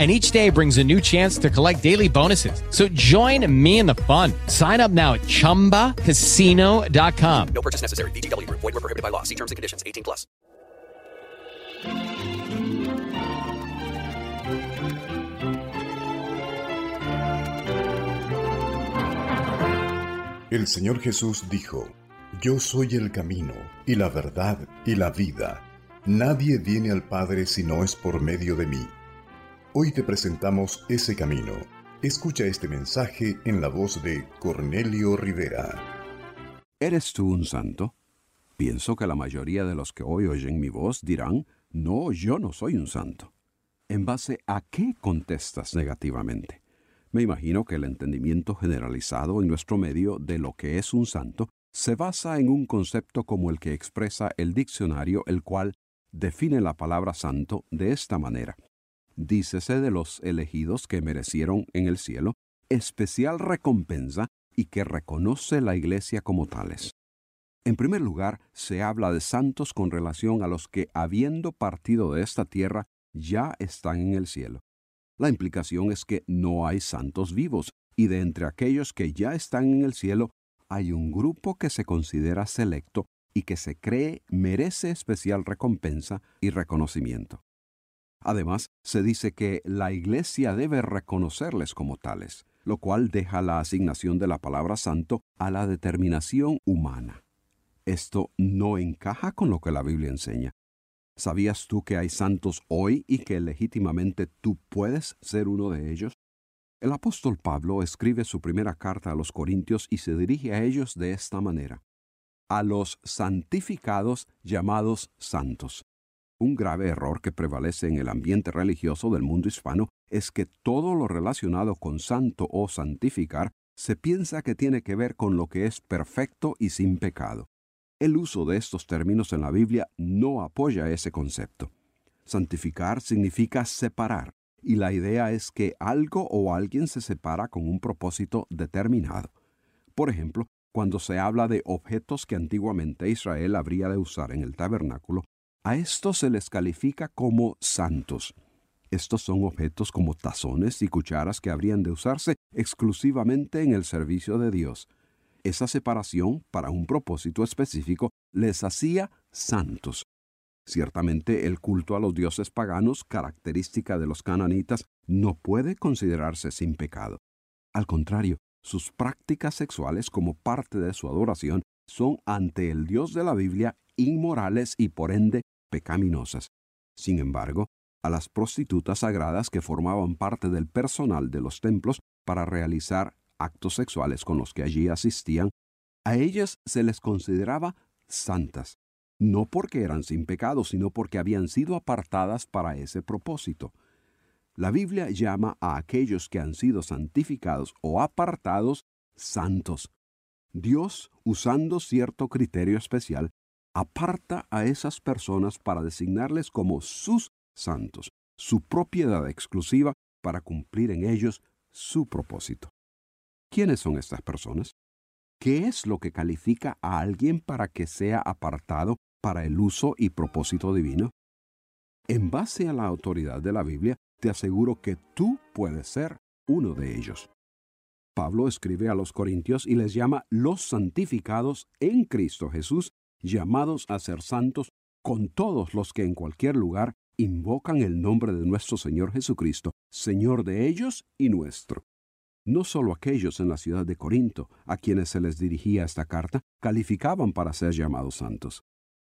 and each day brings a new chance to collect daily bonuses. So join me in the fun. Sign up now at ChumbaCasino.com. No purchase necessary. VGW. Void were prohibited by law. See terms and conditions. 18 plus. El Señor Jesús dijo, Yo soy el camino, y la verdad, y la vida. Nadie viene al Padre si no es por medio de mí. Hoy te presentamos ese camino. Escucha este mensaje en la voz de Cornelio Rivera. ¿Eres tú un santo? Pienso que la mayoría de los que hoy oyen mi voz dirán, no, yo no soy un santo. ¿En base a qué contestas negativamente? Me imagino que el entendimiento generalizado en nuestro medio de lo que es un santo se basa en un concepto como el que expresa el diccionario, el cual define la palabra santo de esta manera dícese de los elegidos que merecieron en el cielo especial recompensa y que reconoce la Iglesia como tales. En primer lugar, se habla de santos con relación a los que, habiendo partido de esta tierra, ya están en el cielo. La implicación es que no hay santos vivos, y de entre aquellos que ya están en el cielo, hay un grupo que se considera selecto y que se cree merece especial recompensa y reconocimiento. Además, se dice que la Iglesia debe reconocerles como tales, lo cual deja la asignación de la palabra santo a la determinación humana. Esto no encaja con lo que la Biblia enseña. ¿Sabías tú que hay santos hoy y que legítimamente tú puedes ser uno de ellos? El apóstol Pablo escribe su primera carta a los Corintios y se dirige a ellos de esta manera. A los santificados llamados santos. Un grave error que prevalece en el ambiente religioso del mundo hispano es que todo lo relacionado con santo o santificar se piensa que tiene que ver con lo que es perfecto y sin pecado. El uso de estos términos en la Biblia no apoya ese concepto. Santificar significa separar, y la idea es que algo o alguien se separa con un propósito determinado. Por ejemplo, cuando se habla de objetos que antiguamente Israel habría de usar en el tabernáculo, a estos se les califica como santos. Estos son objetos como tazones y cucharas que habrían de usarse exclusivamente en el servicio de Dios. Esa separación, para un propósito específico, les hacía santos. Ciertamente el culto a los dioses paganos, característica de los cananitas, no puede considerarse sin pecado. Al contrario, sus prácticas sexuales como parte de su adoración son ante el Dios de la Biblia inmorales y por ende pecaminosas. Sin embargo, a las prostitutas sagradas que formaban parte del personal de los templos para realizar actos sexuales con los que allí asistían, a ellas se les consideraba santas, no porque eran sin pecado, sino porque habían sido apartadas para ese propósito. La Biblia llama a aquellos que han sido santificados o apartados santos. Dios, usando cierto criterio especial, aparta a esas personas para designarles como sus santos, su propiedad exclusiva para cumplir en ellos su propósito. ¿Quiénes son estas personas? ¿Qué es lo que califica a alguien para que sea apartado para el uso y propósito divino? En base a la autoridad de la Biblia, te aseguro que tú puedes ser uno de ellos. Pablo escribe a los Corintios y les llama los santificados en Cristo Jesús, llamados a ser santos con todos los que en cualquier lugar invocan el nombre de nuestro Señor Jesucristo, Señor de ellos y nuestro. No solo aquellos en la ciudad de Corinto, a quienes se les dirigía esta carta, calificaban para ser llamados santos.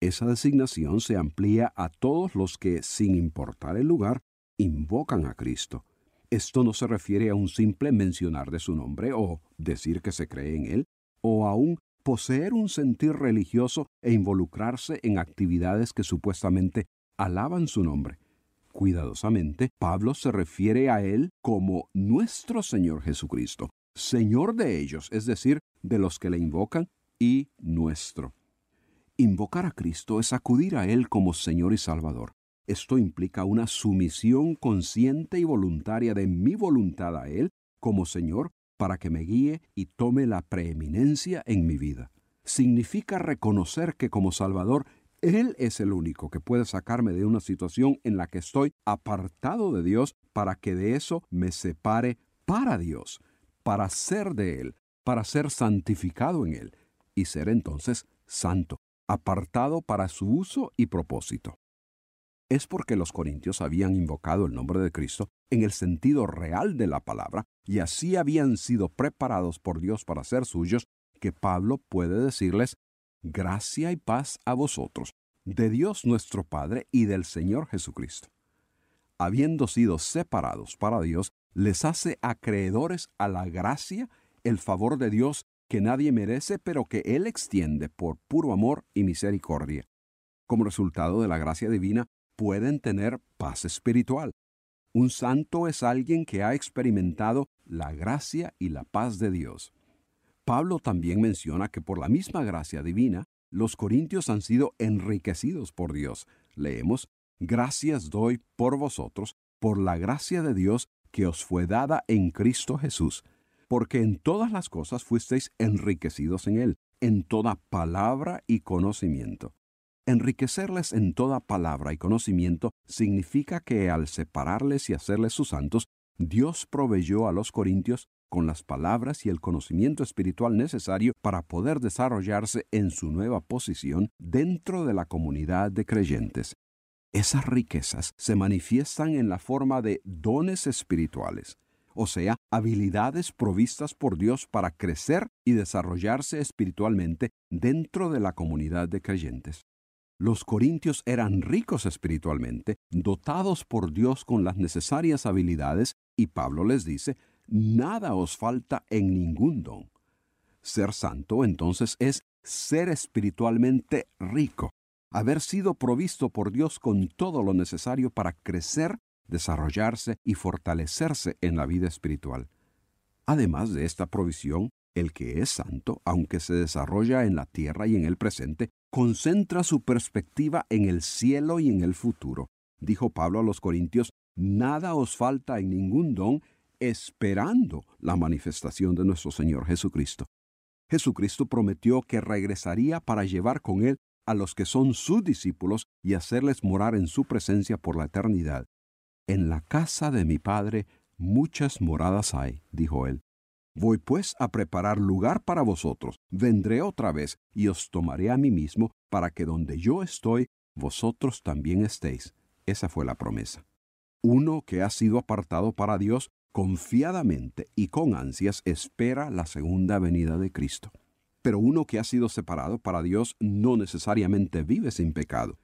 Esa designación se amplía a todos los que, sin importar el lugar, invocan a Cristo. Esto no se refiere a un simple mencionar de su nombre o decir que se cree en él, o aún poseer un sentir religioso e involucrarse en actividades que supuestamente alaban su nombre. Cuidadosamente, Pablo se refiere a él como nuestro Señor Jesucristo, Señor de ellos, es decir, de los que le invocan, y nuestro. Invocar a Cristo es acudir a Él como Señor y Salvador. Esto implica una sumisión consciente y voluntaria de mi voluntad a Él como Señor para que me guíe y tome la preeminencia en mi vida. Significa reconocer que como Salvador Él es el único que puede sacarme de una situación en la que estoy apartado de Dios para que de eso me separe para Dios, para ser de Él, para ser santificado en Él y ser entonces santo, apartado para su uso y propósito. Es porque los corintios habían invocado el nombre de Cristo en el sentido real de la palabra y así habían sido preparados por Dios para ser suyos, que Pablo puede decirles, gracia y paz a vosotros, de Dios nuestro Padre y del Señor Jesucristo. Habiendo sido separados para Dios, les hace acreedores a la gracia, el favor de Dios que nadie merece, pero que Él extiende por puro amor y misericordia. Como resultado de la gracia divina, pueden tener paz espiritual. Un santo es alguien que ha experimentado la gracia y la paz de Dios. Pablo también menciona que por la misma gracia divina, los corintios han sido enriquecidos por Dios. Leemos, Gracias doy por vosotros, por la gracia de Dios que os fue dada en Cristo Jesús porque en todas las cosas fuisteis enriquecidos en él, en toda palabra y conocimiento. Enriquecerles en toda palabra y conocimiento significa que al separarles y hacerles sus santos, Dios proveyó a los corintios con las palabras y el conocimiento espiritual necesario para poder desarrollarse en su nueva posición dentro de la comunidad de creyentes. Esas riquezas se manifiestan en la forma de dones espirituales o sea, habilidades provistas por Dios para crecer y desarrollarse espiritualmente dentro de la comunidad de creyentes. Los corintios eran ricos espiritualmente, dotados por Dios con las necesarias habilidades, y Pablo les dice, nada os falta en ningún don. Ser santo entonces es ser espiritualmente rico, haber sido provisto por Dios con todo lo necesario para crecer desarrollarse y fortalecerse en la vida espiritual. Además de esta provisión, el que es santo, aunque se desarrolla en la tierra y en el presente, concentra su perspectiva en el cielo y en el futuro. Dijo Pablo a los Corintios, nada os falta en ningún don, esperando la manifestación de nuestro Señor Jesucristo. Jesucristo prometió que regresaría para llevar con él a los que son sus discípulos y hacerles morar en su presencia por la eternidad. En la casa de mi Padre muchas moradas hay, dijo él. Voy pues a preparar lugar para vosotros. Vendré otra vez y os tomaré a mí mismo, para que donde yo estoy, vosotros también estéis. Esa fue la promesa. Uno que ha sido apartado para Dios confiadamente y con ansias espera la segunda venida de Cristo. Pero uno que ha sido separado para Dios no necesariamente vive sin pecado.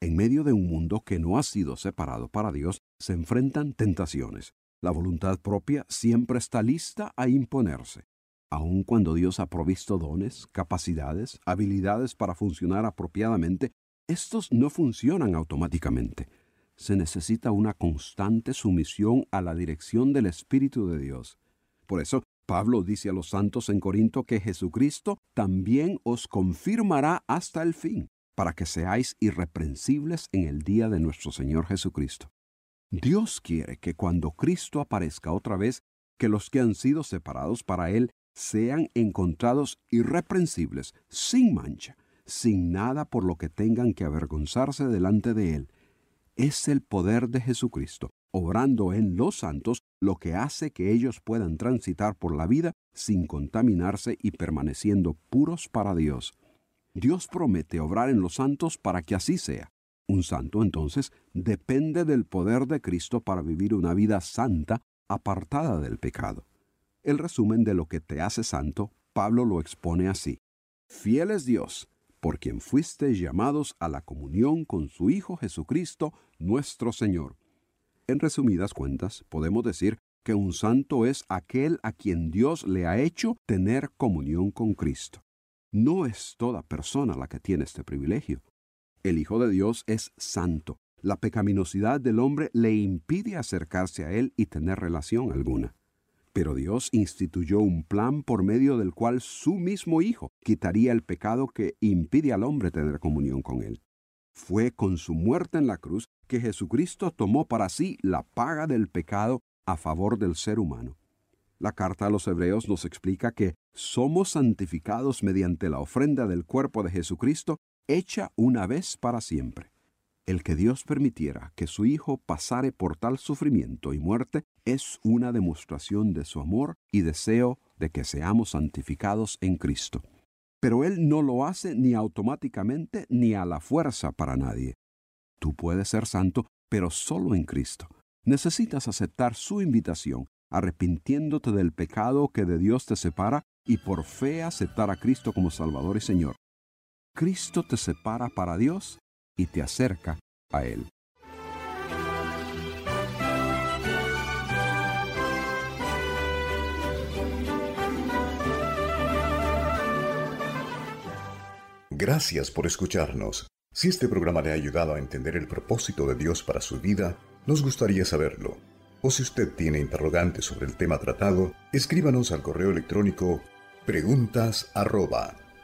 En medio de un mundo que no ha sido separado para Dios, se enfrentan tentaciones. La voluntad propia siempre está lista a imponerse. Aun cuando Dios ha provisto dones, capacidades, habilidades para funcionar apropiadamente, estos no funcionan automáticamente. Se necesita una constante sumisión a la dirección del Espíritu de Dios. Por eso, Pablo dice a los santos en Corinto que Jesucristo también os confirmará hasta el fin para que seáis irreprensibles en el día de nuestro Señor Jesucristo. Dios quiere que cuando Cristo aparezca otra vez, que los que han sido separados para Él sean encontrados irreprensibles, sin mancha, sin nada por lo que tengan que avergonzarse delante de Él. Es el poder de Jesucristo, obrando en los santos, lo que hace que ellos puedan transitar por la vida sin contaminarse y permaneciendo puros para Dios. Dios promete obrar en los santos para que así sea. Un santo entonces depende del poder de Cristo para vivir una vida santa, apartada del pecado. El resumen de lo que te hace santo, Pablo lo expone así. Fiel es Dios, por quien fuisteis llamados a la comunión con su Hijo Jesucristo, nuestro Señor. En resumidas cuentas, podemos decir que un santo es aquel a quien Dios le ha hecho tener comunión con Cristo. No es toda persona la que tiene este privilegio. El Hijo de Dios es santo. La pecaminosidad del hombre le impide acercarse a Él y tener relación alguna. Pero Dios instituyó un plan por medio del cual su mismo Hijo quitaría el pecado que impide al hombre tener comunión con Él. Fue con su muerte en la cruz que Jesucristo tomó para sí la paga del pecado a favor del ser humano. La carta a los Hebreos nos explica que somos santificados mediante la ofrenda del cuerpo de Jesucristo hecha una vez para siempre. El que Dios permitiera que su Hijo pasare por tal sufrimiento y muerte es una demostración de su amor y deseo de que seamos santificados en Cristo. Pero Él no lo hace ni automáticamente ni a la fuerza para nadie. Tú puedes ser santo, pero solo en Cristo. Necesitas aceptar su invitación, arrepintiéndote del pecado que de Dios te separa y por fe aceptar a Cristo como Salvador y Señor. Cristo te separa para Dios y te acerca a Él. Gracias por escucharnos. Si este programa le ha ayudado a entender el propósito de Dios para su vida, nos gustaría saberlo. O si usted tiene interrogantes sobre el tema tratado, escríbanos al correo electrónico preguntas